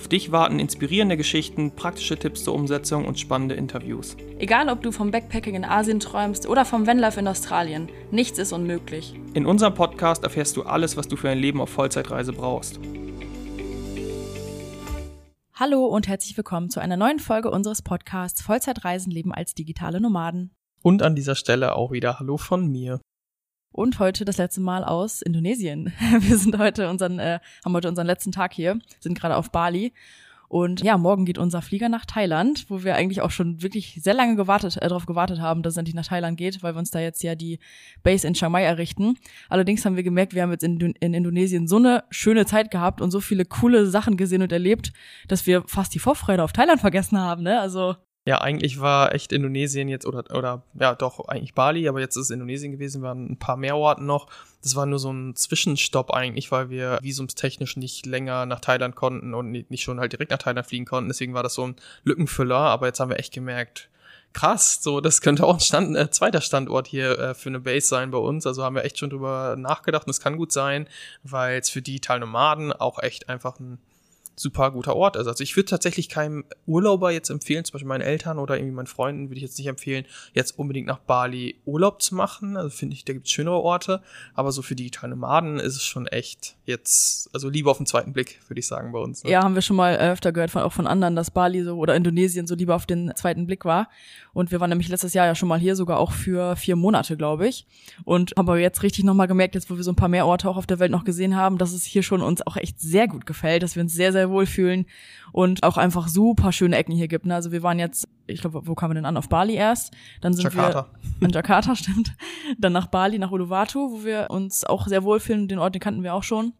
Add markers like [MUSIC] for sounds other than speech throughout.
Auf dich warten inspirierende Geschichten, praktische Tipps zur Umsetzung und spannende Interviews. Egal, ob du vom Backpacking in Asien träumst oder vom Vanlife in Australien, nichts ist unmöglich. In unserem Podcast erfährst du alles, was du für ein Leben auf Vollzeitreise brauchst. Hallo und herzlich willkommen zu einer neuen Folge unseres Podcasts Vollzeitreisen leben als digitale Nomaden. Und an dieser Stelle auch wieder Hallo von mir. Und heute das letzte Mal aus Indonesien. [LAUGHS] Wir sind heute unseren, äh, haben heute unseren letzten Tag hier, sind gerade auf Bali. Und ja, morgen geht unser Flieger nach Thailand, wo wir eigentlich auch schon wirklich sehr lange gewartet, äh, darauf gewartet haben, dass es endlich nach Thailand geht, weil wir uns da jetzt ja die Base in Chiang Mai errichten. Allerdings haben wir gemerkt, wir haben jetzt in, in Indonesien so eine schöne Zeit gehabt und so viele coole Sachen gesehen und erlebt, dass wir fast die Vorfreude auf Thailand vergessen haben. Ne? Also ja, eigentlich war echt Indonesien jetzt oder oder ja doch eigentlich Bali, aber jetzt ist es Indonesien gewesen, waren ein paar mehr Orten noch. Das war nur so ein Zwischenstopp eigentlich, weil wir visumstechnisch nicht länger nach Thailand konnten und nicht schon halt direkt nach Thailand fliegen konnten. Deswegen war das so ein Lückenfüller, aber jetzt haben wir echt gemerkt, krass, so das könnte auch ein Stand, äh, zweiter Standort hier äh, für eine Base sein bei uns. Also haben wir echt schon drüber nachgedacht und es kann gut sein, weil es für die Teilnomaden auch echt einfach ein super guter Ort ist. Also ich würde tatsächlich keinem Urlauber jetzt empfehlen, zum Beispiel meinen Eltern oder irgendwie meinen Freunden, würde ich jetzt nicht empfehlen, jetzt unbedingt nach Bali Urlaub zu machen. Also finde ich, da gibt es schönere Orte. Aber so für digitale Nomaden ist es schon echt jetzt, also lieber auf den zweiten Blick, würde ich sagen, bei uns. Ne? Ja, haben wir schon mal öfter gehört, von, auch von anderen, dass Bali so oder Indonesien so lieber auf den zweiten Blick war. Und wir waren nämlich letztes Jahr ja schon mal hier, sogar auch für vier Monate, glaube ich. Und haben aber jetzt richtig nochmal gemerkt, jetzt wo wir so ein paar mehr Orte auch auf der Welt noch gesehen haben, dass es hier schon uns auch echt sehr gut gefällt, dass wir uns sehr, sehr wohlfühlen und auch einfach super schöne Ecken hier gibt. Ne? Also wir waren jetzt, ich glaube, wo kamen wir denn an? Auf Bali erst. Dann sind Jakarta. [LAUGHS] wir in Jakarta, stimmt. Dann nach Bali, nach Uluwatu, wo wir uns auch sehr wohlfühlen. Den Ort, den kannten wir auch schon.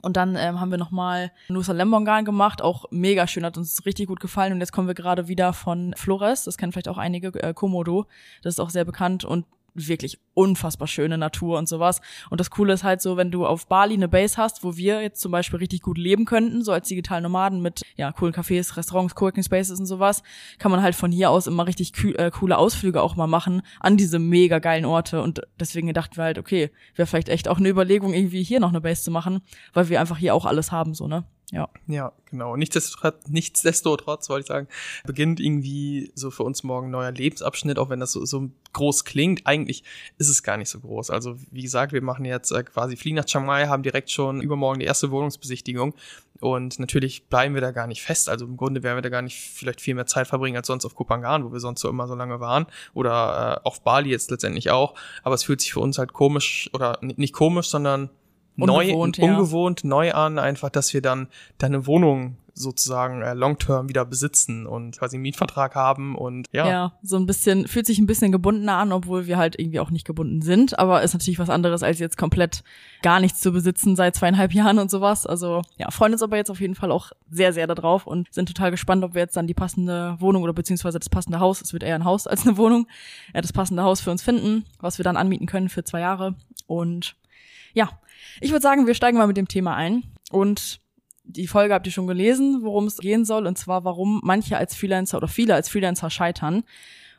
Und dann ähm, haben wir nochmal Nusa Lembongan gemacht, auch mega schön, hat uns richtig gut gefallen. Und jetzt kommen wir gerade wieder von Flores, das kennen vielleicht auch einige, äh, Komodo, das ist auch sehr bekannt. Und wirklich unfassbar schöne Natur und sowas. Und das Coole ist halt so, wenn du auf Bali eine Base hast, wo wir jetzt zum Beispiel richtig gut leben könnten, so als digitalen Nomaden mit ja coolen Cafés, Restaurants, Coworking Spaces und sowas, kann man halt von hier aus immer richtig äh, coole Ausflüge auch mal machen an diese mega geilen Orte. Und deswegen dachten wir halt, okay, wäre vielleicht echt auch eine Überlegung, irgendwie hier noch eine Base zu machen, weil wir einfach hier auch alles haben, so, ne? Ja. Ja, genau. Nichtsdestotrotz, nichtsdestotrotz wollte ich sagen, beginnt irgendwie so für uns morgen ein neuer Lebensabschnitt, auch wenn das so, so groß klingt. Eigentlich ist es gar nicht so groß. Also, wie gesagt, wir machen jetzt äh, quasi fliegen nach Chiang Mai, haben direkt schon übermorgen die erste Wohnungsbesichtigung. Und natürlich bleiben wir da gar nicht fest. Also im Grunde werden wir da gar nicht vielleicht viel mehr Zeit verbringen als sonst auf Kupangan, wo wir sonst so immer so lange waren. Oder äh, auf Bali jetzt letztendlich auch. Aber es fühlt sich für uns halt komisch oder nicht komisch, sondern ungewohnt, neu, ja. ungewohnt, neu an, einfach, dass wir dann deine Wohnung sozusagen äh, long-term wieder besitzen und quasi einen Mietvertrag haben und ja. Ja, so ein bisschen, fühlt sich ein bisschen gebundener an, obwohl wir halt irgendwie auch nicht gebunden sind, aber ist natürlich was anderes, als jetzt komplett gar nichts zu besitzen seit zweieinhalb [LAUGHS] Jahren und sowas. Also ja, freuen uns aber jetzt auf jeden Fall auch sehr, sehr darauf und sind total gespannt, ob wir jetzt dann die passende Wohnung oder beziehungsweise das passende Haus, es wird eher ein Haus als eine [LAUGHS] Wohnung, ja, das passende Haus für uns finden, was wir dann anmieten können für zwei Jahre und ja, ich würde sagen, wir steigen mal mit dem Thema ein. Und die Folge habt ihr schon gelesen, worum es gehen soll, und zwar warum manche als Freelancer oder viele als Freelancer scheitern.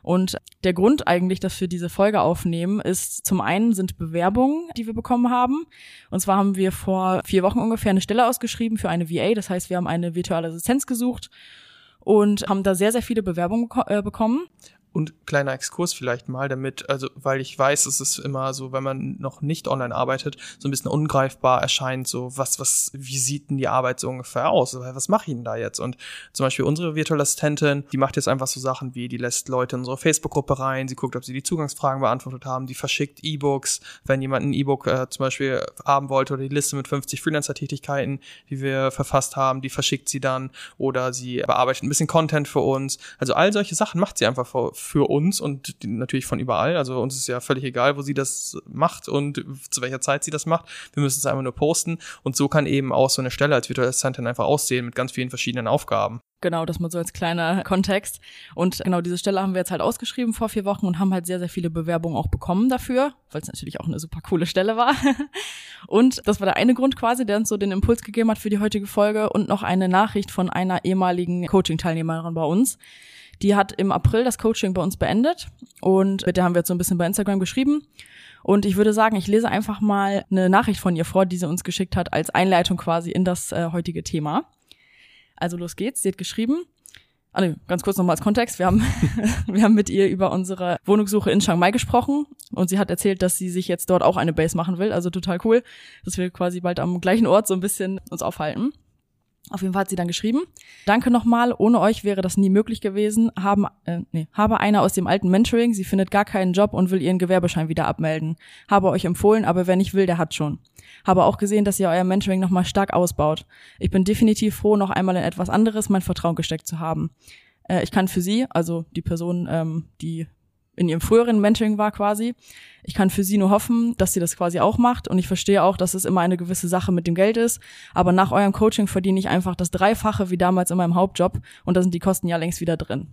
Und der Grund eigentlich, dass wir diese Folge aufnehmen, ist zum einen sind Bewerbungen, die wir bekommen haben. Und zwar haben wir vor vier Wochen ungefähr eine Stelle ausgeschrieben für eine VA. Das heißt, wir haben eine virtuelle Assistenz gesucht und haben da sehr, sehr viele Bewerbungen äh, bekommen. Und kleiner Exkurs vielleicht mal damit, also weil ich weiß, es ist immer so, wenn man noch nicht online arbeitet, so ein bisschen ungreifbar erscheint, so was, was, wie sieht denn die Arbeit so ungefähr aus? Was mache ich denn da jetzt? Und zum Beispiel unsere virtuelle Assistentin, die macht jetzt einfach so Sachen wie, die lässt Leute in unsere Facebook-Gruppe rein, sie guckt, ob sie die Zugangsfragen beantwortet haben, die verschickt E-Books, wenn jemand ein E-Book äh, zum Beispiel haben wollte oder die Liste mit 50 Freelancer-Tätigkeiten, die wir verfasst haben, die verschickt sie dann oder sie bearbeitet ein bisschen Content für uns. Also all solche Sachen macht sie einfach für für uns und natürlich von überall. Also uns ist ja völlig egal, wo sie das macht und zu welcher Zeit sie das macht. Wir müssen es einfach nur posten. Und so kann eben auch so eine Stelle als virtuelle Assistentin einfach aussehen mit ganz vielen verschiedenen Aufgaben. Genau, das mal so als kleiner Kontext. Und genau diese Stelle haben wir jetzt halt ausgeschrieben vor vier Wochen und haben halt sehr, sehr viele Bewerbungen auch bekommen dafür, weil es natürlich auch eine super coole Stelle war. [LAUGHS] Und das war der eine Grund quasi, der uns so den Impuls gegeben hat für die heutige Folge und noch eine Nachricht von einer ehemaligen Coaching-Teilnehmerin bei uns. Die hat im April das Coaching bei uns beendet und mit der haben wir jetzt so ein bisschen bei Instagram geschrieben. Und ich würde sagen, ich lese einfach mal eine Nachricht von ihr vor, die sie uns geschickt hat als Einleitung quasi in das äh, heutige Thema. Also los geht's. Sie hat geschrieben. Ah, ganz kurz nochmal als Kontext. Wir haben, [LAUGHS] wir haben mit ihr über unsere Wohnungssuche in Chiang Mai gesprochen und sie hat erzählt, dass sie sich jetzt dort auch eine Base machen will. Also total cool, dass wir quasi bald am gleichen Ort so ein bisschen uns aufhalten. Auf jeden Fall hat sie dann geschrieben. Danke nochmal, ohne euch wäre das nie möglich gewesen. Haben, äh, nee, habe einer aus dem alten Mentoring, sie findet gar keinen Job und will ihren Gewerbeschein wieder abmelden. Habe euch empfohlen, aber wer nicht will, der hat schon. Habe auch gesehen, dass ihr euer Mentoring nochmal stark ausbaut. Ich bin definitiv froh, noch einmal in etwas anderes mein Vertrauen gesteckt zu haben. Äh, ich kann für sie, also die Person, ähm, die in ihrem früheren Mentoring war quasi. Ich kann für sie nur hoffen, dass sie das quasi auch macht und ich verstehe auch, dass es immer eine gewisse Sache mit dem Geld ist, aber nach eurem Coaching verdiene ich einfach das Dreifache wie damals in meinem Hauptjob und da sind die Kosten ja längst wieder drin.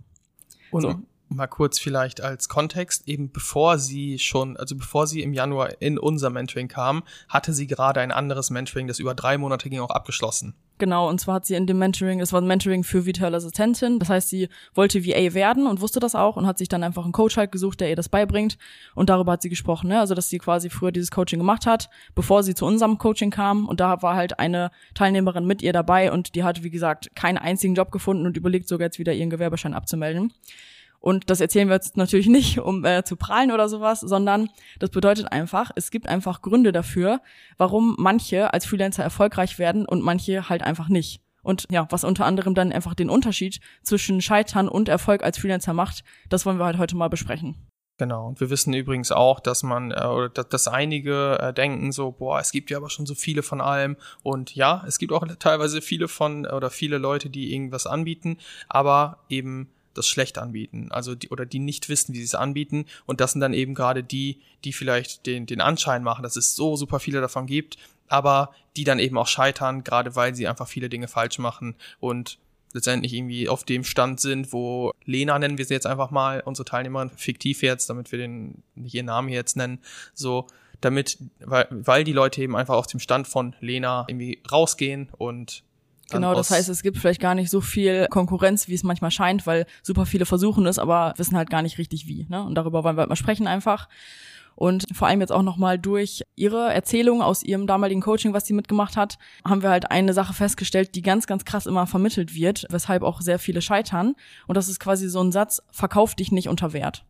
Und so. mal kurz vielleicht als Kontext, eben bevor sie schon, also bevor sie im Januar in unser Mentoring kam, hatte sie gerade ein anderes Mentoring, das über drei Monate ging, auch abgeschlossen. Genau, und zwar hat sie in dem Mentoring, es war ein Mentoring für virtuelle Assistentin, das heißt, sie wollte VA werden und wusste das auch und hat sich dann einfach einen Coach halt gesucht, der ihr das beibringt und darüber hat sie gesprochen, ne? also dass sie quasi früher dieses Coaching gemacht hat, bevor sie zu unserem Coaching kam und da war halt eine Teilnehmerin mit ihr dabei und die hat, wie gesagt, keinen einzigen Job gefunden und überlegt sogar jetzt wieder ihren Gewerbeschein abzumelden. Und das erzählen wir jetzt natürlich nicht, um äh, zu prahlen oder sowas, sondern das bedeutet einfach, es gibt einfach Gründe dafür, warum manche als Freelancer erfolgreich werden und manche halt einfach nicht. Und ja, was unter anderem dann einfach den Unterschied zwischen Scheitern und Erfolg als Freelancer macht, das wollen wir halt heute mal besprechen. Genau. Und wir wissen übrigens auch, dass man äh, dass, dass einige äh, denken so, boah, es gibt ja aber schon so viele von allem. Und ja, es gibt auch teilweise viele von oder viele Leute, die irgendwas anbieten, aber eben das schlecht anbieten, also die, oder die nicht wissen, wie sie es anbieten. Und das sind dann eben gerade die, die vielleicht den, den Anschein machen, dass es so super viele davon gibt, aber die dann eben auch scheitern, gerade weil sie einfach viele Dinge falsch machen und letztendlich irgendwie auf dem Stand sind, wo Lena nennen wir sie jetzt einfach mal, unsere Teilnehmerin, fiktiv jetzt, damit wir den ihren Namen jetzt nennen, so damit, weil, weil die Leute eben einfach auf dem Stand von Lena irgendwie rausgehen und Genau, das heißt, es gibt vielleicht gar nicht so viel Konkurrenz, wie es manchmal scheint, weil super viele versuchen es, aber wissen halt gar nicht richtig wie. Ne? Und darüber wollen wir halt mal sprechen einfach. Und vor allem jetzt auch nochmal durch ihre Erzählung aus ihrem damaligen Coaching, was sie mitgemacht hat, haben wir halt eine Sache festgestellt, die ganz, ganz krass immer vermittelt wird, weshalb auch sehr viele scheitern. Und das ist quasi so ein Satz, verkauf dich nicht unter Wert.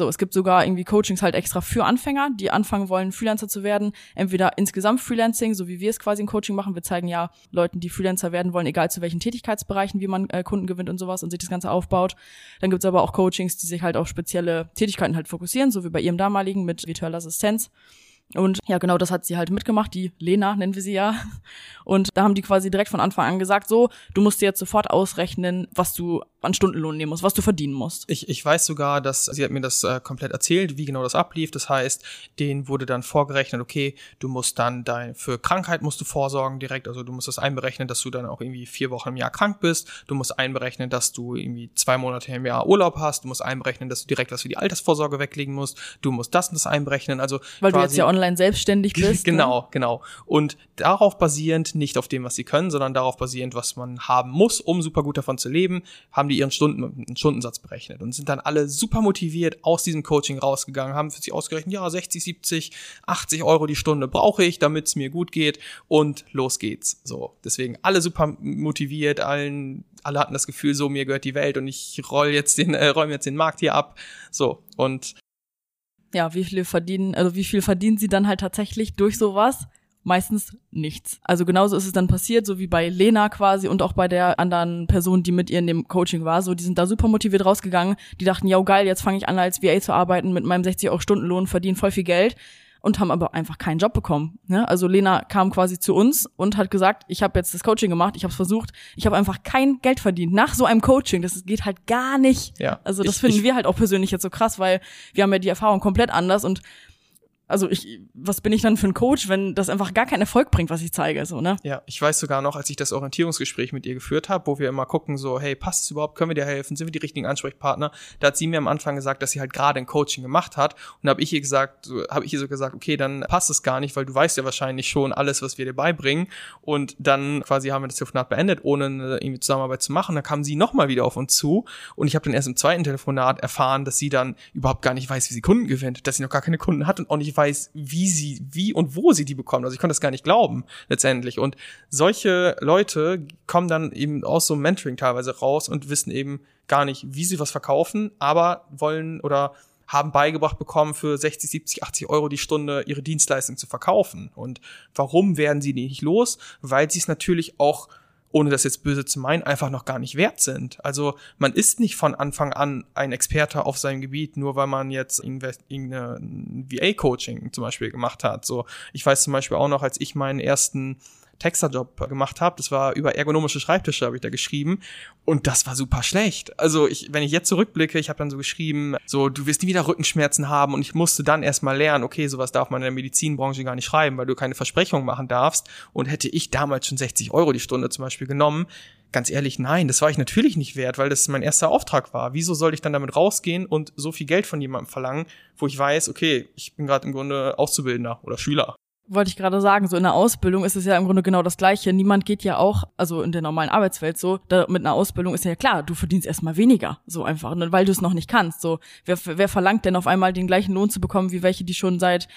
So, es gibt sogar irgendwie Coachings halt extra für Anfänger, die anfangen wollen, Freelancer zu werden. Entweder insgesamt Freelancing, so wie wir es quasi im Coaching machen. Wir zeigen ja Leuten, die Freelancer werden wollen, egal zu welchen Tätigkeitsbereichen, wie man äh, Kunden gewinnt und sowas und sich das Ganze aufbaut. Dann gibt's aber auch Coachings, die sich halt auf spezielle Tätigkeiten halt fokussieren, so wie bei ihrem damaligen mit virtueller Assistenz. Und ja, genau das hat sie halt mitgemacht, die Lena nennen wir sie ja. Und da haben die quasi direkt von Anfang an gesagt, so, du musst dir jetzt sofort ausrechnen, was du an Stundenlohn nehmen musst, was du verdienen musst. Ich, ich weiß sogar, dass sie hat mir das äh, komplett erzählt, wie genau das ablief. Das heißt, denen wurde dann vorgerechnet, okay, du musst dann dein, für Krankheit musst du vorsorgen direkt, also du musst das einberechnen, dass du dann auch irgendwie vier Wochen im Jahr krank bist. Du musst einberechnen, dass du irgendwie zwei Monate im Jahr Urlaub hast. Du musst einberechnen, dass du direkt was für die Altersvorsorge weglegen musst. Du musst das und das einberechnen. Also weil du jetzt ja online selbstständig [LAUGHS] bist. genau, ne? genau. Und darauf basierend, nicht auf dem, was sie können, sondern darauf basierend, was man haben muss, um super gut davon zu leben, haben die ihren Stunden, Stundensatz berechnet und sind dann alle super motiviert aus diesem Coaching rausgegangen, haben für sich ausgerechnet, ja, 60, 70, 80 Euro die Stunde brauche ich, damit es mir gut geht und los geht's. So, deswegen alle super motiviert, allen, alle hatten das Gefühl, so mir gehört die Welt und ich roll jetzt den, äh, räume jetzt den Markt hier ab. So und ja, wie viel verdienen, also wie viel verdienen sie dann halt tatsächlich durch sowas? meistens nichts. Also genauso ist es dann passiert, so wie bei Lena quasi und auch bei der anderen Person, die mit ihr in dem Coaching war. So, die sind da super motiviert rausgegangen. Die dachten, ja geil, jetzt fange ich an als VA zu arbeiten mit meinem 60 Euro Stundenlohn, verdiene voll viel Geld. Und haben aber einfach keinen Job bekommen. Ne? Also Lena kam quasi zu uns und hat gesagt, ich habe jetzt das Coaching gemacht, ich habe es versucht, ich habe einfach kein Geld verdient nach so einem Coaching. Das geht halt gar nicht. Ja. Also das Ich- finden ich- wir halt auch persönlich jetzt so krass, weil wir haben ja die Erfahrung komplett anders und also ich, was bin ich dann für ein Coach, wenn das einfach gar keinen Erfolg bringt, was ich zeige, so, ne? Ja, ich weiß sogar noch, als ich das Orientierungsgespräch mit ihr geführt habe, wo wir immer gucken, so, hey, passt es überhaupt, können wir dir helfen, sind wir die richtigen Ansprechpartner? Da hat sie mir am Anfang gesagt, dass sie halt gerade ein Coaching gemacht hat und habe ich ihr gesagt, so, habe ich ihr so gesagt, okay, dann passt es gar nicht, weil du weißt ja wahrscheinlich schon alles, was wir dir beibringen und dann quasi haben wir das Telefonat beendet, ohne irgendwie Zusammenarbeit zu machen. Dann kam sie nochmal wieder auf uns zu und ich habe dann erst im zweiten Telefonat erfahren, dass sie dann überhaupt gar nicht weiß, wie sie Kunden gewinnt, dass sie noch gar keine Kunden hat und auch nicht weiß, wie sie, wie und wo sie die bekommt. Also ich konnte das gar nicht glauben, letztendlich. Und solche Leute kommen dann eben aus so einem Mentoring teilweise raus und wissen eben gar nicht, wie sie was verkaufen, aber wollen oder haben beigebracht bekommen, für 60, 70, 80 Euro die Stunde ihre Dienstleistung zu verkaufen. Und warum werden sie die nicht los? Weil sie es natürlich auch ohne das jetzt böse zu meinen, einfach noch gar nicht wert sind. Also man ist nicht von Anfang an ein Experte auf seinem Gebiet, nur weil man jetzt irgendein VA-Coaching zum Beispiel gemacht hat. So, ich weiß zum Beispiel auch noch, als ich meinen ersten Texterjob gemacht habe, das war über ergonomische Schreibtische, habe ich da geschrieben und das war super schlecht. Also ich, wenn ich jetzt zurückblicke, ich habe dann so geschrieben, so du wirst nie wieder Rückenschmerzen haben und ich musste dann erstmal lernen, okay, sowas darf man in der Medizinbranche gar nicht schreiben, weil du keine Versprechungen machen darfst und hätte ich damals schon 60 Euro die Stunde zum Beispiel genommen, ganz ehrlich, nein, das war ich natürlich nicht wert, weil das mein erster Auftrag war. Wieso soll ich dann damit rausgehen und so viel Geld von jemandem verlangen, wo ich weiß, okay, ich bin gerade im Grunde Auszubildender oder Schüler. Wollte ich gerade sagen, so in der Ausbildung ist es ja im Grunde genau das Gleiche. Niemand geht ja auch, also in der normalen Arbeitswelt so, da, mit einer Ausbildung ist ja klar, du verdienst erstmal weniger, so einfach, ne, weil du es noch nicht kannst. So, wer, wer verlangt denn auf einmal den gleichen Lohn zu bekommen wie welche, die schon seit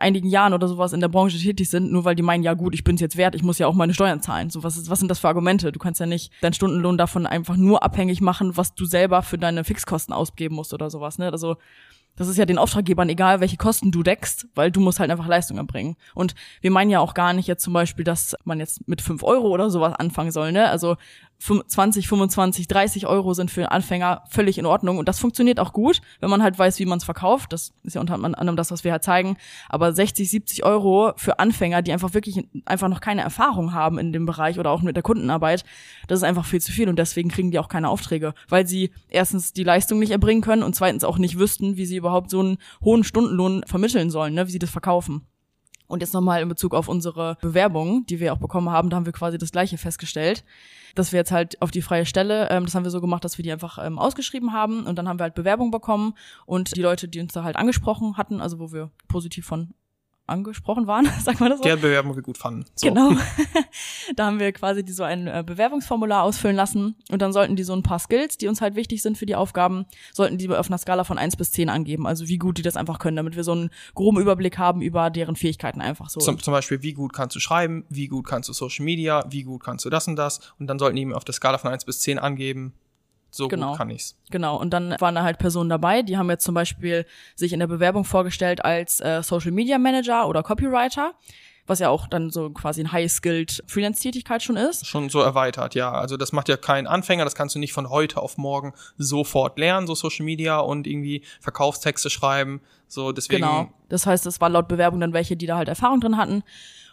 einigen Jahren oder sowas in der Branche tätig sind, nur weil die meinen, ja gut, ich bin's jetzt wert, ich muss ja auch meine Steuern zahlen. So, was, ist, was sind das für Argumente? Du kannst ja nicht deinen Stundenlohn davon einfach nur abhängig machen, was du selber für deine Fixkosten ausgeben musst oder sowas, ne? Also, das ist ja den Auftraggebern egal, welche Kosten du deckst, weil du musst halt einfach Leistung erbringen. Und wir meinen ja auch gar nicht jetzt zum Beispiel, dass man jetzt mit fünf Euro oder sowas anfangen soll, ne? Also 20, 25, 30 Euro sind für Anfänger völlig in Ordnung. Und das funktioniert auch gut, wenn man halt weiß, wie man es verkauft. Das ist ja unter anderem das, was wir halt zeigen. Aber 60, 70 Euro für Anfänger, die einfach wirklich einfach noch keine Erfahrung haben in dem Bereich oder auch mit der Kundenarbeit, das ist einfach viel zu viel. Und deswegen kriegen die auch keine Aufträge, weil sie erstens die Leistung nicht erbringen können und zweitens auch nicht wüssten, wie sie überhaupt so einen hohen Stundenlohn vermitteln sollen, ne? wie sie das verkaufen. Und jetzt nochmal in Bezug auf unsere Bewerbung, die wir auch bekommen haben, da haben wir quasi das Gleiche festgestellt, dass wir jetzt halt auf die freie Stelle, ähm, das haben wir so gemacht, dass wir die einfach ähm, ausgeschrieben haben. Und dann haben wir halt Bewerbung bekommen und die Leute, die uns da halt angesprochen hatten, also wo wir positiv von angesprochen waren, [LAUGHS] sag mal das so. Der Bewerbung wir gut fanden. So. Genau. [LAUGHS] da haben wir quasi die so ein äh, Bewerbungsformular ausfüllen lassen und dann sollten die so ein paar Skills, die uns halt wichtig sind für die Aufgaben, sollten die auf einer Skala von 1 bis 10 angeben, also wie gut die das einfach können, damit wir so einen groben Überblick haben über deren Fähigkeiten einfach so. Zum, zum Beispiel, wie gut kannst du schreiben, wie gut kannst du Social Media, wie gut kannst du das und das. Und dann sollten die ihm auf der Skala von 1 bis 10 angeben, so Genau. gut kann ich's. Genau, und dann waren da halt Personen dabei, die haben jetzt zum Beispiel sich in der Bewerbung vorgestellt als äh, Social Media Manager oder Copywriter, was ja auch dann so quasi ein high-skilled Freelance-Tätigkeit schon ist. Schon so erweitert, ja. Also das macht ja kein Anfänger, das kannst du nicht von heute auf morgen sofort lernen, so Social Media und irgendwie Verkaufstexte schreiben. So, deswegen. Genau. Das heißt, es war laut Bewerbung dann welche, die da halt Erfahrung drin hatten.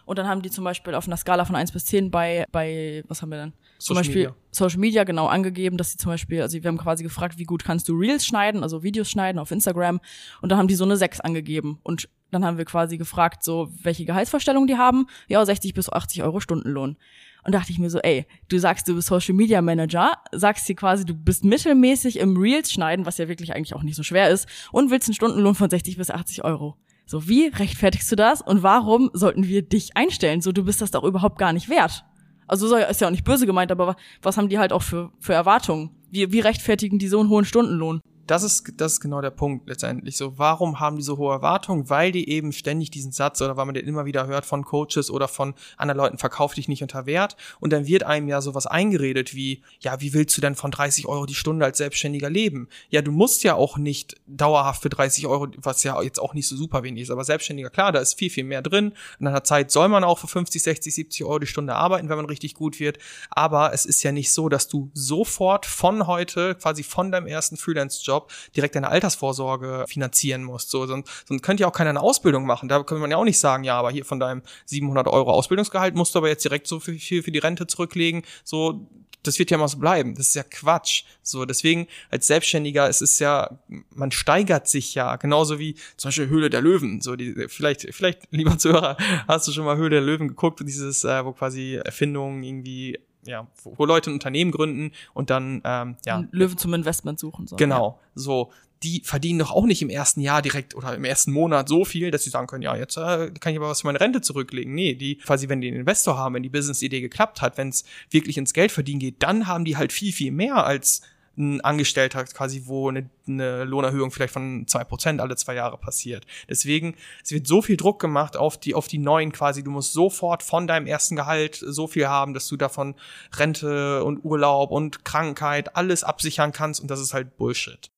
Und dann haben die zum Beispiel auf einer Skala von 1 bis 10 bei, bei, was haben wir denn? Zum Social Beispiel Media. Social Media genau angegeben, dass sie zum Beispiel, also wir haben quasi gefragt, wie gut kannst du Reels schneiden, also Videos schneiden auf Instagram. Und da haben die so eine 6 angegeben. Und dann haben wir quasi gefragt, so, welche Gehaltsvorstellungen die haben. Ja, 60 bis 80 Euro Stundenlohn. Und dachte ich mir so, ey, du sagst, du bist Social Media Manager, sagst dir quasi, du bist mittelmäßig im Reels schneiden, was ja wirklich eigentlich auch nicht so schwer ist, und willst einen Stundenlohn von 60 bis 80 Euro. So, wie rechtfertigst du das und warum sollten wir dich einstellen? So, du bist das doch überhaupt gar nicht wert. Also so ist ja auch nicht böse gemeint, aber wa- was haben die halt auch für, für Erwartungen? Wie, wie rechtfertigen die so einen hohen Stundenlohn? Das ist, das ist genau der Punkt letztendlich. So, warum haben die so hohe Erwartungen? Weil die eben ständig diesen Satz oder weil man den immer wieder hört von Coaches oder von anderen Leuten, verkauf dich nicht unter Wert. Und dann wird einem ja sowas eingeredet wie, ja, wie willst du denn von 30 Euro die Stunde als Selbstständiger leben? Ja, du musst ja auch nicht dauerhaft für 30 Euro, was ja jetzt auch nicht so super wenig ist, aber Selbstständiger, klar, da ist viel, viel mehr drin. In einer Zeit soll man auch für 50, 60, 70 Euro die Stunde arbeiten, wenn man richtig gut wird. Aber es ist ja nicht so, dass du sofort von heute, quasi von deinem ersten Freelance-Job, Zwischenstopp direkt deine Altersvorsorge finanzieren musst. So, sonst, sonst könnte ja auch keiner eine Ausbildung machen. Da könnte man ja auch nicht sagen, ja, aber hier von deinem 700 Euro Ausbildungsgehalt musst du aber jetzt direkt so viel, für die Rente zurücklegen. So, das wird ja immer so bleiben. Das ist ja Quatsch. So, deswegen als Selbstständiger, es ist ja, man steigert sich ja, genauso wie zum Beispiel Höhle der Löwen. So, die, vielleicht, vielleicht, lieber Zuhörer, hast du schon mal Höhle der Löwen geguckt, dieses, äh, wo quasi Erfindungen irgendwie ja, wo Leute ein Unternehmen gründen und dann ähm, ja Löwen zum Investment suchen so. Genau, ja. so die verdienen doch auch nicht im ersten Jahr direkt oder im ersten Monat so viel, dass sie sagen können, ja, jetzt äh, kann ich aber was für meine Rente zurücklegen. Nee, die quasi, wenn die einen Investor haben, wenn die Business-Idee geklappt hat, wenn es wirklich ins Geld verdienen geht, dann haben die halt viel, viel mehr als ein Angestellter quasi, wo eine, eine Lohnerhöhung vielleicht von zwei Prozent alle zwei Jahre passiert. Deswegen, es wird so viel Druck gemacht auf die, auf die neuen quasi. Du musst sofort von deinem ersten Gehalt so viel haben, dass du davon Rente und Urlaub und Krankheit alles absichern kannst und das ist halt Bullshit.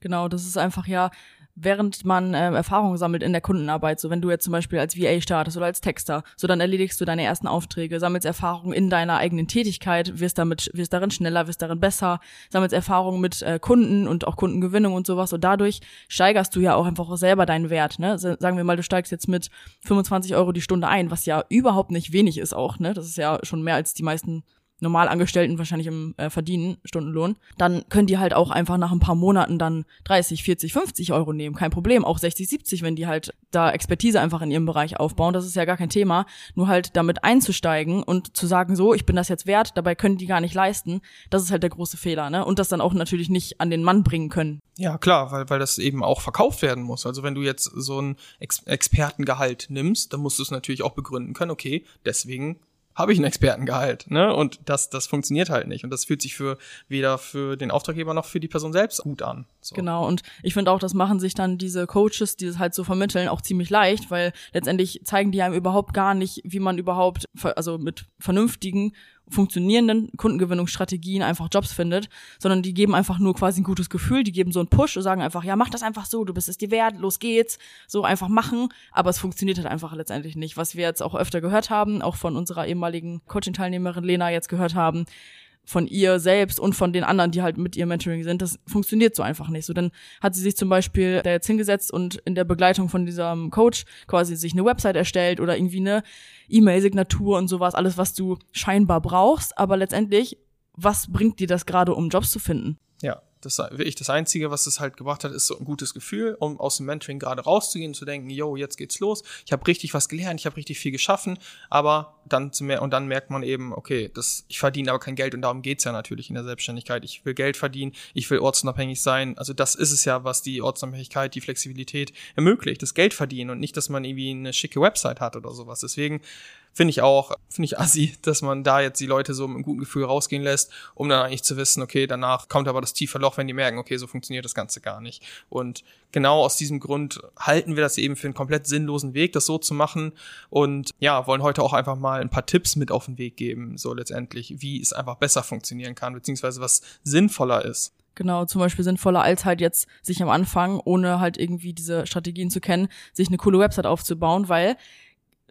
Genau, das ist einfach ja, während man äh, Erfahrungen sammelt in der Kundenarbeit, so wenn du jetzt zum Beispiel als VA startest oder als Texter, so dann erledigst du deine ersten Aufträge, sammelst Erfahrungen in deiner eigenen Tätigkeit, wirst damit, wirst darin schneller, wirst darin besser, sammelst Erfahrungen mit äh, Kunden und auch Kundengewinnung und sowas und dadurch steigerst du ja auch einfach selber deinen Wert, ne? Sagen wir mal, du steigst jetzt mit 25 Euro die Stunde ein, was ja überhaupt nicht wenig ist auch, ne? Das ist ja schon mehr als die meisten Normalangestellten wahrscheinlich im äh, Verdienen, Stundenlohn, dann können die halt auch einfach nach ein paar Monaten dann 30, 40, 50 Euro nehmen. Kein Problem. Auch 60, 70, wenn die halt da Expertise einfach in ihrem Bereich aufbauen. Das ist ja gar kein Thema. Nur halt damit einzusteigen und zu sagen, so, ich bin das jetzt wert, dabei können die gar nicht leisten. Das ist halt der große Fehler, ne? Und das dann auch natürlich nicht an den Mann bringen können. Ja, klar, weil, weil das eben auch verkauft werden muss. Also wenn du jetzt so ein Ex Expertengehalt nimmst, dann musst du es natürlich auch begründen können, okay, deswegen habe ich ein Expertengehalt, ne? Und das, das funktioniert halt nicht. Und das fühlt sich für weder für den Auftraggeber noch für die Person selbst gut an. So. Genau, und ich finde auch, das machen sich dann diese Coaches, die das halt so vermitteln, auch ziemlich leicht, weil letztendlich zeigen die einem überhaupt gar nicht, wie man überhaupt, also mit vernünftigen funktionierenden Kundengewinnungsstrategien einfach Jobs findet, sondern die geben einfach nur quasi ein gutes Gefühl, die geben so einen Push und sagen einfach, ja, mach das einfach so, du bist es dir wert, los geht's, so einfach machen, aber es funktioniert halt einfach letztendlich nicht. Was wir jetzt auch öfter gehört haben, auch von unserer ehemaligen Coaching-Teilnehmerin Lena jetzt gehört haben, von ihr selbst und von den anderen, die halt mit ihr Mentoring sind, das funktioniert so einfach nicht. So, dann hat sie sich zum Beispiel da jetzt hingesetzt und in der Begleitung von diesem Coach quasi sich eine Website erstellt oder irgendwie eine E-Mail-Signatur und sowas, alles, was du scheinbar brauchst, aber letztendlich, was bringt dir das gerade, um Jobs zu finden? Ja, das wirklich das Einzige, was es halt gebracht hat, ist so ein gutes Gefühl, um aus dem Mentoring gerade rauszugehen zu denken, yo, jetzt geht's los. Ich habe richtig was gelernt, ich habe richtig viel geschaffen, aber dann zu mehr und dann merkt man eben, okay, das, ich verdiene aber kein Geld und darum geht's ja natürlich in der Selbstständigkeit. Ich will Geld verdienen, ich will ortsunabhängig sein. Also das ist es ja, was die Ortsunabhängigkeit, die Flexibilität ermöglicht, das Geld verdienen und nicht, dass man irgendwie eine schicke Website hat oder sowas. Deswegen finde ich auch, finde ich assi, dass man da jetzt die Leute so mit einem guten Gefühl rausgehen lässt, um dann eigentlich zu wissen, okay, danach kommt aber das tiefe Loch, wenn die merken, okay, so funktioniert das Ganze gar nicht. Und genau aus diesem Grund halten wir das eben für einen komplett sinnlosen Weg, das so zu machen und ja, wollen heute auch einfach mal ein paar Tipps mit auf den Weg geben, so letztendlich, wie es einfach besser funktionieren kann, beziehungsweise was sinnvoller ist. Genau, zum Beispiel sinnvoller als halt jetzt sich am Anfang, ohne halt irgendwie diese Strategien zu kennen, sich eine coole Website aufzubauen, weil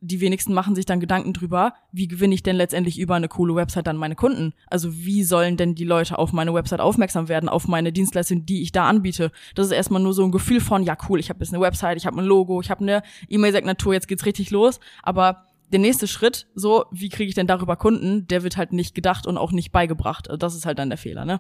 die wenigsten machen sich dann Gedanken drüber, wie gewinne ich denn letztendlich über eine coole Website dann meine Kunden? Also wie sollen denn die Leute auf meine Website aufmerksam werden, auf meine Dienstleistung, die ich da anbiete? Das ist erstmal nur so ein Gefühl von, ja cool, ich habe jetzt eine Website, ich habe ein Logo, ich habe eine E-Mail-Signatur, jetzt geht's richtig los. Aber der nächste Schritt, so, wie kriege ich denn darüber Kunden, der wird halt nicht gedacht und auch nicht beigebracht. Das ist halt dann der Fehler, ne?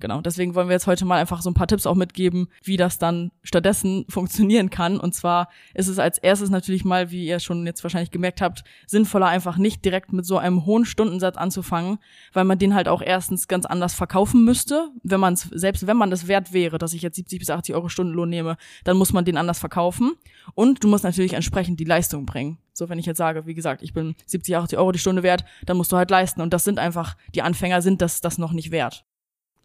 Genau, deswegen wollen wir jetzt heute mal einfach so ein paar Tipps auch mitgeben, wie das dann stattdessen [LAUGHS] funktionieren kann. Und zwar ist es als erstes natürlich mal, wie ihr schon jetzt wahrscheinlich gemerkt habt, sinnvoller einfach nicht direkt mit so einem hohen Stundensatz anzufangen, weil man den halt auch erstens ganz anders verkaufen müsste. Wenn man es, selbst wenn man das wert wäre, dass ich jetzt 70 bis 80 Euro Stundenlohn nehme, dann muss man den anders verkaufen. Und du musst natürlich entsprechend die Leistung bringen. So, wenn ich jetzt sage, wie gesagt, ich bin 70, 80 Euro die Stunde wert, dann musst du halt leisten. Und das sind einfach, die Anfänger sind das, das noch nicht wert.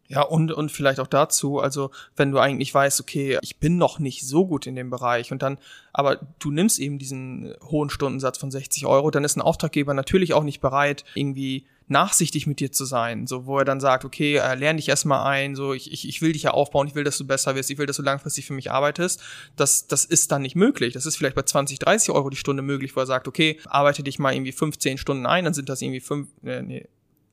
Ja, und, und vielleicht auch dazu, also wenn du eigentlich weißt, okay, ich bin noch nicht so gut in dem Bereich und dann, aber du nimmst eben diesen hohen Stundensatz von 60 Euro, dann ist ein Auftraggeber natürlich auch nicht bereit, irgendwie nachsichtig mit dir zu sein, so wo er dann sagt, okay, äh, lerne dich erstmal ein, so ich, ich, ich will dich ja aufbauen, ich will, dass du besser wirst, ich will, dass du langfristig für mich arbeitest. Das, das ist dann nicht möglich. Das ist vielleicht bei 20, 30 Euro die Stunde möglich, wo er sagt, okay, arbeite dich mal irgendwie 15 Stunden ein, dann sind das irgendwie fünf, äh, nee,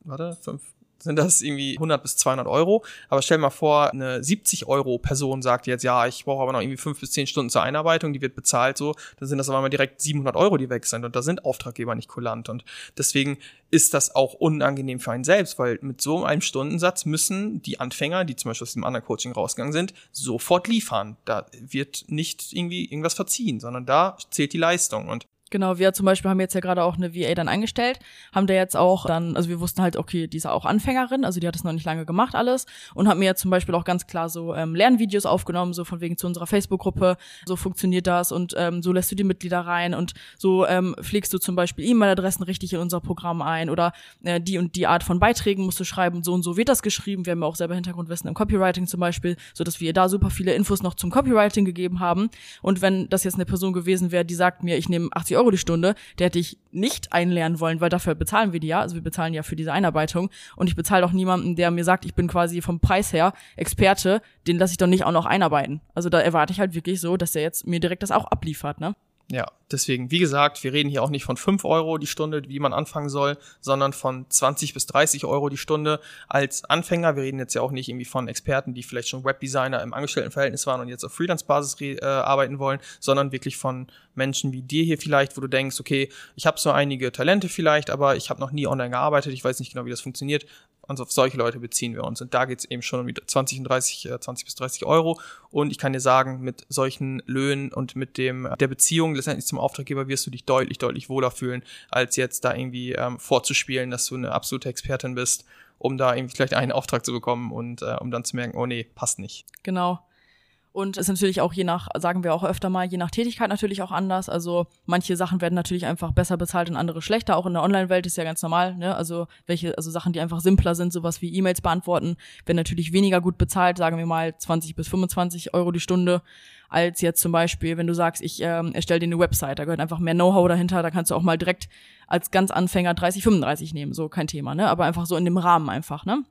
warte, fünf, sind das irgendwie 100 bis 200 Euro. Aber stell mal vor, eine 70 Euro Person sagt jetzt, ja, ich brauche aber noch irgendwie fünf bis zehn Stunden zur Einarbeitung, die wird bezahlt so, dann sind das aber mal direkt 700 Euro, die weg sind und da sind Auftraggeber nicht kulant und deswegen ist das auch unangenehm für einen selbst, weil mit so einem Stundensatz müssen die Anfänger, die zum Beispiel aus dem anderen Coaching rausgegangen sind, sofort liefern. Da wird nicht irgendwie irgendwas verziehen, sondern da zählt die Leistung und Genau, wir zum Beispiel haben jetzt ja gerade auch eine VA dann eingestellt, haben da jetzt auch dann, also wir wussten halt, okay, die ist auch Anfängerin, also die hat es noch nicht lange gemacht alles und hat mir jetzt zum Beispiel auch ganz klar so ähm, Lernvideos aufgenommen, so von wegen zu unserer Facebook-Gruppe, so funktioniert das und ähm, so lässt du die Mitglieder rein und so ähm, pflegst du zum Beispiel E-Mail-Adressen richtig in unser Programm ein oder äh, die und die Art von Beiträgen musst du schreiben, so und so wird das geschrieben. Wir haben ja auch selber Hintergrundwissen im Copywriting zum Beispiel, so dass wir da super viele Infos noch zum Copywriting gegeben haben und wenn das jetzt eine Person gewesen wäre, die sagt mir, ich nehme 80 Euro die Stunde, der hätte ich nicht einlernen wollen, weil dafür bezahlen wir die ja. Also wir bezahlen ja für diese Einarbeitung. Und ich bezahle auch niemanden, der mir sagt, ich bin quasi vom Preis her Experte, den lasse ich doch nicht auch noch einarbeiten. Also da erwarte ich halt wirklich so, dass der jetzt mir direkt das auch abliefert, ne? Ja, deswegen, wie gesagt, wir reden hier auch nicht von 5 Euro die Stunde, wie man anfangen soll, sondern von 20 bis 30 Euro die Stunde als Anfänger. Wir reden jetzt ja auch nicht irgendwie von Experten, die vielleicht schon Webdesigner im Angestelltenverhältnis waren und jetzt auf Freelance-Basis äh, arbeiten wollen, sondern wirklich von Menschen wie dir hier vielleicht, wo du denkst, okay, ich habe so einige Talente vielleicht, aber ich habe noch nie online gearbeitet, ich weiß nicht genau, wie das funktioniert. Und auf solche Leute beziehen wir uns. Und da geht es eben schon um 20 und 30, 20 bis 30 Euro. Und ich kann dir sagen, mit solchen Löhnen und mit dem der Beziehung letztendlich zum Auftraggeber wirst du dich deutlich, deutlich wohler fühlen, als jetzt da irgendwie ähm, vorzuspielen, dass du eine absolute Expertin bist, um da irgendwie vielleicht einen Auftrag zu bekommen und äh, um dann zu merken, oh nee, passt nicht. Genau. Und ist natürlich auch je nach, sagen wir auch öfter mal, je nach Tätigkeit natürlich auch anders. Also manche Sachen werden natürlich einfach besser bezahlt und andere schlechter. Auch in der Online-Welt ist ja ganz normal. Ne? Also welche, also Sachen, die einfach simpler sind, sowas wie E-Mails beantworten, werden natürlich weniger gut bezahlt, sagen wir mal 20 bis 25 Euro die Stunde, als jetzt zum Beispiel, wenn du sagst, ich ähm, erstelle dir eine Website, da gehört einfach mehr Know-how dahinter, da kannst du auch mal direkt als ganz Anfänger 30, 35 nehmen, so kein Thema, ne? Aber einfach so in dem Rahmen einfach, ne?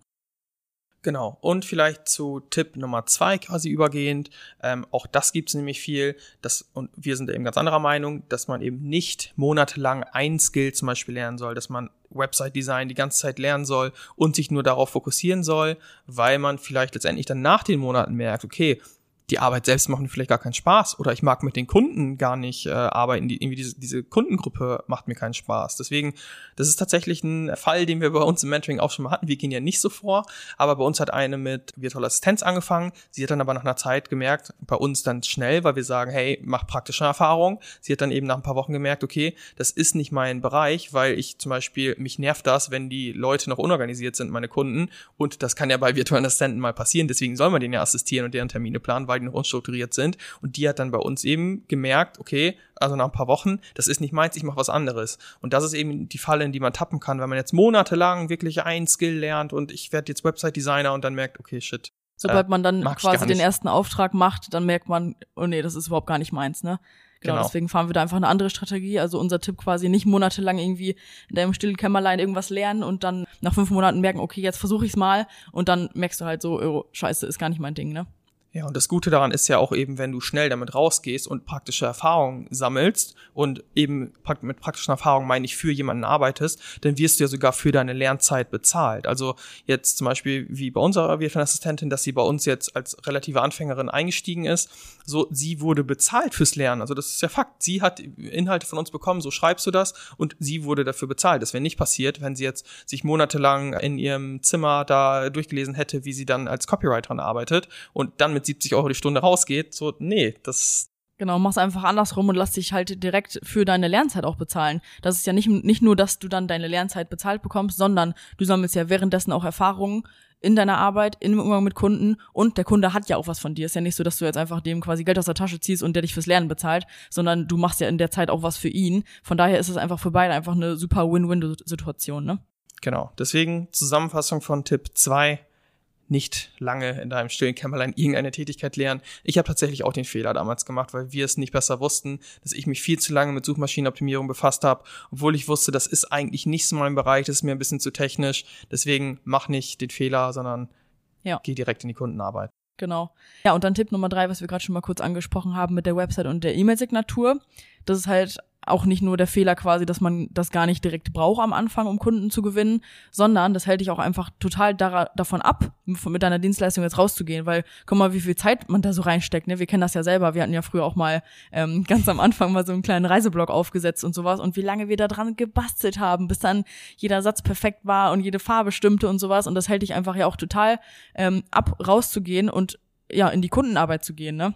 Genau. Und vielleicht zu Tipp Nummer zwei quasi übergehend. Ähm, auch das gibt es nämlich viel. Das, und wir sind eben ganz anderer Meinung, dass man eben nicht monatelang ein Skill zum Beispiel lernen soll, dass man Website Design die ganze Zeit lernen soll und sich nur darauf fokussieren soll, weil man vielleicht letztendlich dann nach den Monaten merkt, okay, die Arbeit selbst macht mir vielleicht gar keinen Spaß oder ich mag mit den Kunden gar nicht äh, arbeiten. Die, irgendwie diese, diese Kundengruppe macht mir keinen Spaß. Deswegen, das ist tatsächlich ein Fall, den wir bei uns im Mentoring auch schon mal hatten. Wir gehen ja nicht so vor, aber bei uns hat eine mit virtueller Assistenz angefangen. Sie hat dann aber nach einer Zeit gemerkt, bei uns dann schnell, weil wir sagen, hey, mach praktische Erfahrung. Sie hat dann eben nach ein paar Wochen gemerkt, okay, das ist nicht mein Bereich, weil ich zum Beispiel, mich nervt das, wenn die Leute noch unorganisiert sind, meine Kunden. Und das kann ja bei virtuellen Assistenten mal passieren. Deswegen soll man denen ja assistieren und deren Termine planen, weil noch unstrukturiert sind. Und die hat dann bei uns eben gemerkt, okay, also nach ein paar Wochen, das ist nicht meins, ich mache was anderes. Und das ist eben die Falle, in die man tappen kann, wenn man jetzt monatelang wirklich ein Skill lernt und ich werde jetzt Website-Designer und dann merkt, okay, shit. Sobald äh, man dann quasi den ersten Auftrag macht, dann merkt man, oh nee, das ist überhaupt gar nicht meins, ne? Genau, genau, deswegen fahren wir da einfach eine andere Strategie. Also unser Tipp quasi nicht monatelang irgendwie in deinem stillen Kämmerlein irgendwas lernen und dann nach fünf Monaten merken, okay, jetzt versuche ich's mal und dann merkst du halt so, oh, scheiße, ist gar nicht mein Ding, ne? Ja, und das Gute daran ist ja auch eben, wenn du schnell damit rausgehst und praktische Erfahrungen sammelst und eben mit praktischen Erfahrungen meine ich für jemanden arbeitest, dann wirst du ja sogar für deine Lernzeit bezahlt. Also jetzt zum Beispiel wie bei unserer Wirtschaftsassistentin, dass sie bei uns jetzt als relative Anfängerin eingestiegen ist, so sie wurde bezahlt fürs Lernen. Also das ist ja Fakt. Sie hat Inhalte von uns bekommen, so schreibst du das und sie wurde dafür bezahlt. Das wäre nicht passiert, wenn sie jetzt sich monatelang in ihrem Zimmer da durchgelesen hätte, wie sie dann als Copywriterin arbeitet und dann mit 70 Euro die Stunde rausgeht. So, nee, das Genau, mach's einfach andersrum und lass dich halt direkt für deine Lernzeit auch bezahlen. Das ist ja nicht, nicht nur, dass du dann deine Lernzeit bezahlt bekommst, sondern du sammelst ja währenddessen auch Erfahrungen in deiner Arbeit, im Umgang mit Kunden und der Kunde hat ja auch was von dir. Ist ja nicht so, dass du jetzt einfach dem quasi Geld aus der Tasche ziehst und der dich fürs Lernen bezahlt, sondern du machst ja in der Zeit auch was für ihn. Von daher ist es einfach für beide einfach eine super Win-Win-Situation, ne? Genau. Deswegen Zusammenfassung von Tipp 2 nicht lange in deinem stillen Kämmerlein irgendeine Tätigkeit lernen. Ich habe tatsächlich auch den Fehler damals gemacht, weil wir es nicht besser wussten, dass ich mich viel zu lange mit Suchmaschinenoptimierung befasst habe, obwohl ich wusste, das ist eigentlich nicht so mein Bereich, das ist mir ein bisschen zu technisch. Deswegen mach nicht den Fehler, sondern ja. geh direkt in die Kundenarbeit. Genau. Ja, und dann Tipp Nummer drei, was wir gerade schon mal kurz angesprochen haben mit der Website und der E-Mail-Signatur. Das ist halt auch nicht nur der Fehler quasi, dass man das gar nicht direkt braucht am Anfang, um Kunden zu gewinnen, sondern das hält dich auch einfach total davon ab, mit deiner Dienstleistung jetzt rauszugehen, weil guck mal, wie viel Zeit man da so reinsteckt. Ne? Wir kennen das ja selber. Wir hatten ja früher auch mal ähm, [LAUGHS] ganz am Anfang mal so einen kleinen Reiseblog aufgesetzt und sowas und wie lange wir da dran gebastelt haben, bis dann jeder Satz perfekt war und jede Farbe stimmte und sowas. Und das hält dich einfach ja auch total ähm, ab, rauszugehen und ja in die Kundenarbeit zu gehen. Ne?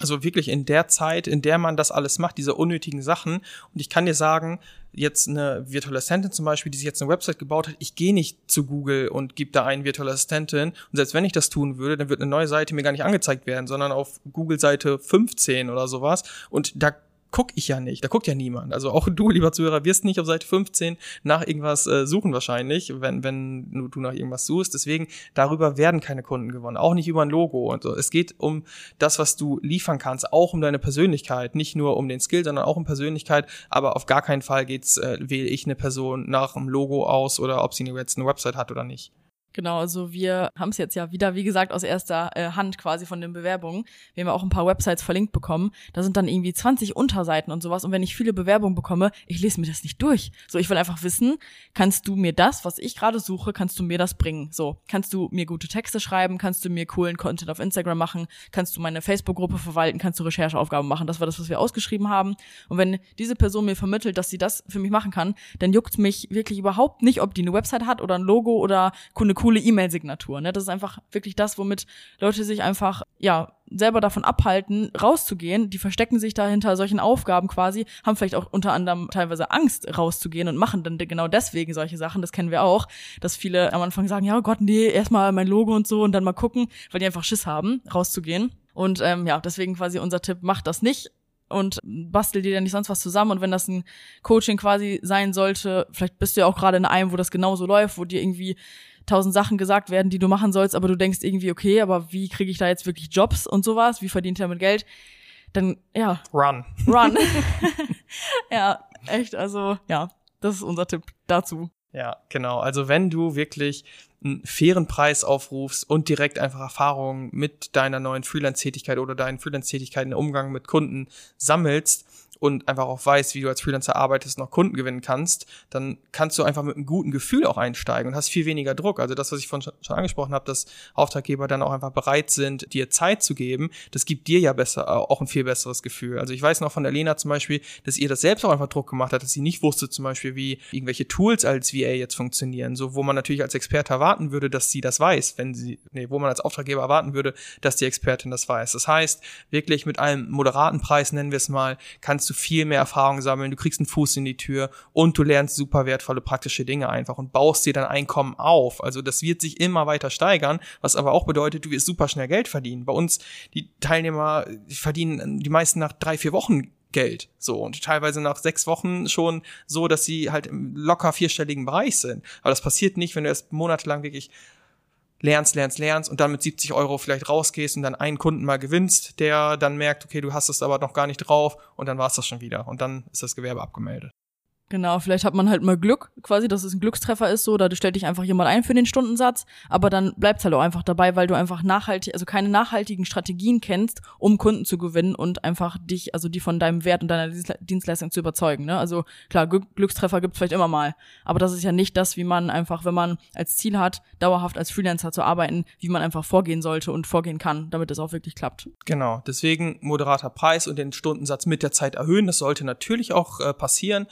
Also wirklich in der Zeit, in der man das alles macht, diese unnötigen Sachen. Und ich kann dir sagen, jetzt eine virtuelle Assistentin zum Beispiel, die sich jetzt eine Website gebaut hat, ich gehe nicht zu Google und gebe da einen virtuelle Assistentin. Und selbst wenn ich das tun würde, dann wird eine neue Seite mir gar nicht angezeigt werden, sondern auf Google Seite 15 oder sowas. Und da guck ich ja nicht. Da guckt ja niemand. Also auch du, [LAUGHS] lieber Zuhörer, wirst nicht auf Seite 15 nach irgendwas äh, suchen wahrscheinlich, wenn, wenn du nach irgendwas suchst. Deswegen, darüber werden keine Kunden gewonnen. Auch nicht über ein Logo und so. Es geht um das, was du liefern kannst, auch um deine Persönlichkeit. Nicht nur um den Skill, sondern auch um Persönlichkeit. Aber auf gar keinen Fall geht's, äh, wähle ich eine Person nach einem Logo aus oder ob sie jetzt eine Website hat oder nicht. Genau, also wir haben es jetzt ja wieder, wie gesagt, aus erster äh, Hand quasi von den Bewerbungen. Wir haben ja auch ein paar Websites verlinkt bekommen. Da sind dann irgendwie 20 Unterseiten und sowas. Und wenn ich viele Bewerbungen bekomme, ich lese mir das nicht durch. So, ich will einfach wissen, kannst du mir das, was ich gerade suche, kannst du mir das bringen? So, kannst du mir gute Texte schreiben? Kannst du mir coolen Content auf Instagram machen? Kannst du meine Facebook-Gruppe verwalten? Kannst du Rechercheaufgaben machen? Das war das, was wir ausgeschrieben haben. Und wenn diese Person mir vermittelt, dass sie das für mich machen kann, dann juckt mich wirklich überhaupt nicht, ob die eine Website hat oder ein Logo oder eine coole E-Mail-Signatur. Ne? Das ist einfach wirklich das, womit Leute sich einfach, ja, selber davon abhalten, rauszugehen. Die verstecken sich da hinter solchen Aufgaben quasi, haben vielleicht auch unter anderem teilweise Angst, rauszugehen und machen dann genau deswegen solche Sachen. Das kennen wir auch, dass viele am Anfang sagen, ja Gott, nee, erstmal mein Logo und so und dann mal gucken, weil die einfach Schiss haben, rauszugehen. Und ähm, ja, deswegen quasi unser Tipp, macht das nicht und bastel dir dann nicht sonst was zusammen. Und wenn das ein Coaching quasi sein sollte, vielleicht bist du ja auch gerade in einem, wo das genauso läuft, wo dir irgendwie tausend Sachen gesagt werden, die du machen sollst, aber du denkst irgendwie, okay, aber wie kriege ich da jetzt wirklich Jobs und sowas? Wie verdient er mit Geld? Dann, ja. Run. Run. [LAUGHS] [LAUGHS] ja, echt, also, ja, das ist unser Tipp dazu. Ja, genau. Also wenn du wirklich einen fairen Preis aufrufst und direkt einfach Erfahrungen mit deiner neuen Freelance-Tätigkeit oder deinen Freelance-Tätigkeiten im Umgang mit Kunden sammelst, und einfach auch weißt, wie du als Freelancer arbeitest, noch Kunden gewinnen kannst, dann kannst du einfach mit einem guten Gefühl auch einsteigen und hast viel weniger Druck. Also das, was ich von schon angesprochen habe, dass Auftraggeber dann auch einfach bereit sind, dir Zeit zu geben, das gibt dir ja besser, äh, auch ein viel besseres Gefühl. Also ich weiß noch von der zum Beispiel, dass ihr das selbst auch einfach Druck gemacht hat, dass sie nicht wusste zum Beispiel, wie irgendwelche Tools als VA jetzt funktionieren, so wo man natürlich als Experte erwarten würde, dass sie das weiß, wenn sie, nee, wo man als Auftraggeber erwarten würde, dass die Expertin das weiß. Das heißt, wirklich mit einem moderaten Preis, nennen wir es mal, kannst du viel mehr Erfahrung sammeln, du kriegst einen Fuß in die Tür und du lernst super wertvolle praktische Dinge einfach und baust dir dein Einkommen auf. Also das wird sich immer weiter steigern, was aber auch bedeutet, du wirst super schnell Geld verdienen. Bei uns, die Teilnehmer verdienen die meisten nach drei, vier Wochen Geld. So. Und teilweise nach sechs Wochen schon so, dass sie halt im locker vierstelligen Bereich sind. Aber das passiert nicht, wenn du erst monatelang wirklich lernst, lernst, lernst und dann mit 70 Euro vielleicht rausgehst und dann einen Kunden mal gewinnst, der dann merkt, okay, du hast es aber noch gar nicht drauf und dann war es das schon wieder und dann ist das Gewerbe abgemeldet. Genau, vielleicht hat man halt mal Glück, quasi, dass es ein Glückstreffer ist, so, da stellt dich einfach jemand ein für den Stundensatz, aber dann bleibt's halt auch einfach dabei, weil du einfach nachhaltig, also keine nachhaltigen Strategien kennst, um Kunden zu gewinnen und einfach dich, also die von deinem Wert und deiner Dienstleistung zu überzeugen, ne? Also klar, Glückstreffer gibt's vielleicht immer mal, aber das ist ja nicht das, wie man einfach, wenn man als Ziel hat, dauerhaft als Freelancer zu arbeiten, wie man einfach vorgehen sollte und vorgehen kann, damit es auch wirklich klappt. Genau, deswegen moderater Preis und den Stundensatz mit der Zeit erhöhen, das sollte natürlich auch äh, passieren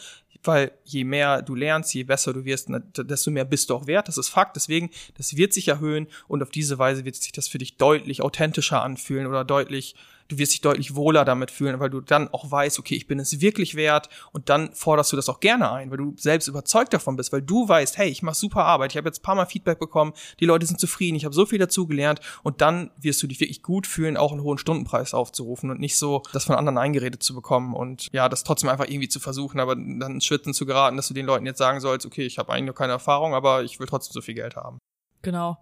weil je mehr du lernst, je besser du wirst, desto mehr bist du auch wert. Das ist Fakt. Deswegen, das wird sich erhöhen und auf diese Weise wird sich das für dich deutlich authentischer anfühlen oder deutlich du wirst dich deutlich wohler damit fühlen, weil du dann auch weißt, okay, ich bin es wirklich wert und dann forderst du das auch gerne ein, weil du selbst überzeugt davon bist, weil du weißt, hey, ich mache super Arbeit, ich habe jetzt ein paar Mal Feedback bekommen, die Leute sind zufrieden, ich habe so viel dazu gelernt und dann wirst du dich wirklich gut fühlen, auch einen hohen Stundenpreis aufzurufen und nicht so das von anderen eingeredet zu bekommen und ja, das trotzdem einfach irgendwie zu versuchen, aber dann Schwitten zu geraten, dass du den Leuten jetzt sagen sollst, okay, ich habe eigentlich nur keine Erfahrung, aber ich will trotzdem so viel Geld haben. Genau.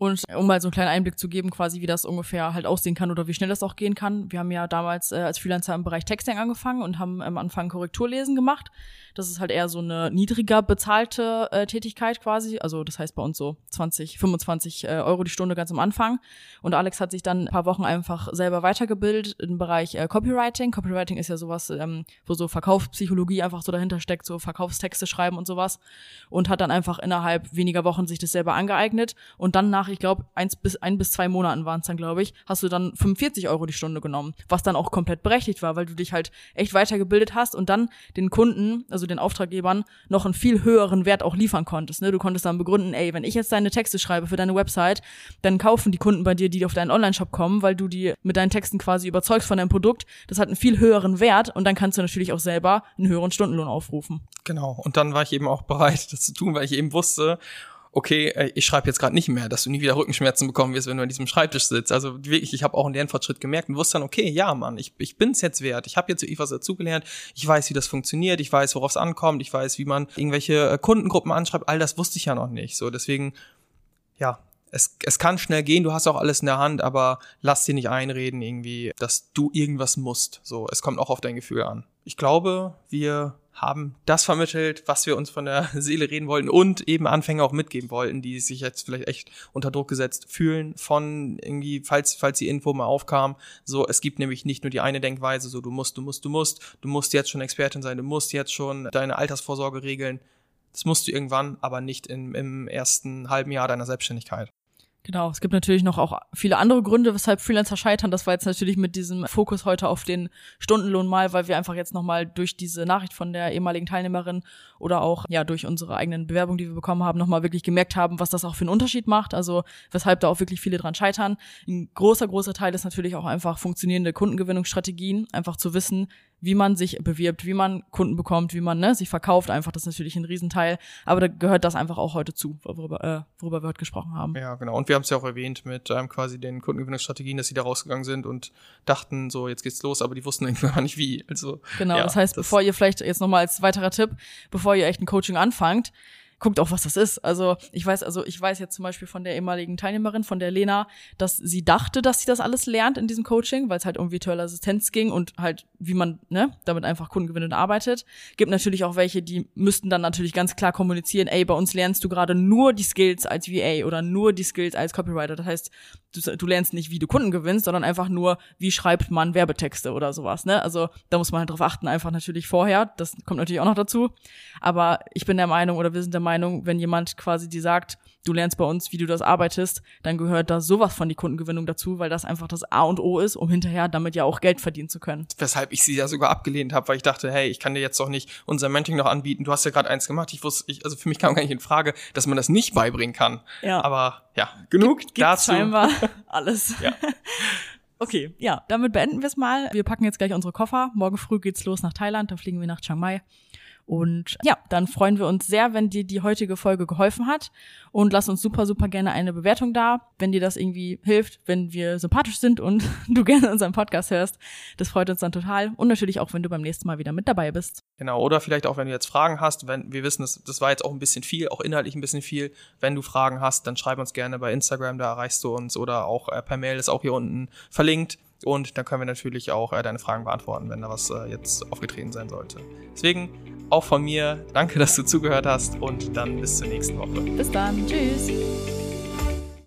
Und um mal so einen kleinen Einblick zu geben, quasi wie das ungefähr halt aussehen kann oder wie schnell das auch gehen kann. Wir haben ja damals äh, als Freelancer im Bereich Texting angefangen und haben am Anfang Korrekturlesen gemacht. Das ist halt eher so eine niedriger bezahlte äh, Tätigkeit quasi. Also das heißt bei uns so 20, 25 äh, Euro die Stunde ganz am Anfang. Und Alex hat sich dann ein paar Wochen einfach selber weitergebildet im Bereich äh, Copywriting. Copywriting ist ja sowas, ähm, wo so Verkaufspsychologie einfach so dahinter steckt, so Verkaufstexte schreiben und sowas. Und hat dann einfach innerhalb weniger Wochen sich das selber angeeignet. Und dann nach ich glaube, eins bis ein bis zwei Monaten waren es dann, glaube ich, hast du dann 45 Euro die Stunde genommen, was dann auch komplett berechtigt war, weil du dich halt echt weitergebildet hast und dann den Kunden, also den Auftraggebern, noch einen viel höheren Wert auch liefern konntest. Ne? Du konntest dann begründen, ey, wenn ich jetzt deine Texte schreibe für deine Website, dann kaufen die Kunden bei dir, die auf deinen Online-Shop kommen, weil du die mit deinen Texten quasi überzeugst von deinem Produkt. Das hat einen viel höheren Wert und dann kannst du natürlich auch selber einen höheren Stundenlohn aufrufen. Genau. Und dann war ich eben auch bereit, das zu tun, weil ich eben wusste, okay, äh, ich schreibe jetzt gerade nicht mehr, dass du nie wieder Rückenschmerzen bekommen wirst, wenn du an diesem Schreibtisch sitzt. Also wirklich, ich habe auch einen Lernfortschritt gemerkt und wusste dann, okay, ja, Mann, ich, ich bin's jetzt wert. Ich habe jetzt wirklich was dazugelernt. Ich weiß, wie das funktioniert. Ich weiß, worauf es ankommt. Ich weiß, wie man irgendwelche äh, Kundengruppen anschreibt. All das wusste ich ja noch nicht. So, deswegen, ja, es, es kann schnell gehen, du hast auch alles in der Hand, aber lass dir nicht einreden, irgendwie, dass du irgendwas musst. So, es kommt auch auf dein Gefühl an. Ich glaube, wir haben das vermittelt, was wir uns von der [LAUGHS] Seele reden wollten und eben Anfänger auch mitgeben wollten, die sich jetzt vielleicht echt unter Druck gesetzt fühlen von irgendwie, falls, falls die Info mal aufkam. So, es gibt nämlich nicht nur die eine Denkweise, so du musst, du musst, du musst, du musst jetzt schon Expertin sein, du musst jetzt schon deine Altersvorsorge regeln. Das musst du irgendwann, aber nicht im, im ersten halben Jahr deiner Selbstständigkeit. Genau, es gibt natürlich noch auch viele andere Gründe, weshalb Freelancer scheitern. Das war jetzt natürlich mit diesem Fokus heute auf den Stundenlohn mal, weil wir einfach jetzt nochmal durch diese Nachricht von der ehemaligen Teilnehmerin oder auch ja durch unsere eigenen Bewerbungen, die wir bekommen haben, nochmal wirklich gemerkt haben, was das auch für einen Unterschied macht. Also weshalb da auch wirklich viele dran scheitern. Ein großer, großer Teil ist natürlich auch einfach funktionierende Kundengewinnungsstrategien, einfach zu wissen, wie man sich bewirbt, wie man Kunden bekommt, wie man ne, sich verkauft. Einfach, das ist natürlich ein Riesenteil. Aber da gehört das einfach auch heute zu, worüber, äh, worüber wir heute gesprochen haben. Ja, genau. Und wir haben es ja auch erwähnt mit ähm, quasi den Kundengewinnungsstrategien, dass sie da rausgegangen sind und dachten, so, jetzt geht's los, aber die wussten irgendwann [LAUGHS] nicht wie. Also, genau, ja, das heißt, das bevor ihr vielleicht jetzt nochmal als weiterer Tipp, bevor ihr echt ein Coaching anfangt, guckt auch, was das ist. Also ich weiß, also ich weiß jetzt zum Beispiel von der ehemaligen Teilnehmerin, von der Lena, dass sie dachte, dass sie das alles lernt in diesem Coaching, weil es halt um virtuelle Assistenz ging und halt, wie man ne, damit einfach kundengewinnend arbeitet. Gibt natürlich auch welche, die müssten dann natürlich ganz klar kommunizieren, ey, bei uns lernst du gerade nur die Skills als VA oder nur die Skills als Copywriter. Das heißt, du, du lernst nicht, wie du Kunden gewinnst, sondern einfach nur, wie schreibt man Werbetexte oder sowas. Ne? Also da muss man halt drauf achten, einfach natürlich vorher. Das kommt natürlich auch noch dazu. Aber ich bin der Meinung oder wir sind der Meinung, Meinung, wenn jemand quasi dir sagt, du lernst bei uns, wie du das arbeitest, dann gehört da sowas von die Kundengewinnung dazu, weil das einfach das A und O ist, um hinterher damit ja auch Geld verdienen zu können. Weshalb ich sie ja sogar abgelehnt habe, weil ich dachte, hey, ich kann dir jetzt doch nicht unser Mentoring noch anbieten. Du hast ja gerade eins gemacht. Ich wusste, ich, also für mich kam gar nicht in Frage, dass man das nicht beibringen kann. Ja. Aber ja, genug Gibt, dazu. Scheinbar [LAUGHS] alles. Ja. [LAUGHS] Okay, ja, damit beenden wir es mal. Wir packen jetzt gleich unsere Koffer. Morgen früh geht's los nach Thailand, da fliegen wir nach Chiang Mai. Und ja, dann freuen wir uns sehr, wenn dir die heutige Folge geholfen hat. Und lass uns super, super gerne eine Bewertung da, wenn dir das irgendwie hilft, wenn wir sympathisch sind und [LAUGHS] du gerne unseren Podcast hörst. Das freut uns dann total. Und natürlich auch, wenn du beim nächsten Mal wieder mit dabei bist. Genau, oder vielleicht auch, wenn du jetzt Fragen hast, wenn wir wissen, das, das war jetzt auch ein bisschen viel, auch inhaltlich ein bisschen viel. Wenn du Fragen hast, dann schreib uns gerne bei Instagram, da erreichst du uns oder auch äh, per Mail ist auch hier unten verlinkt. Und dann können wir natürlich auch äh, deine Fragen beantworten, wenn da was äh, jetzt aufgetreten sein sollte. Deswegen auch von mir, danke, dass du zugehört hast und dann bis zur nächsten Woche. Bis dann. Tschüss.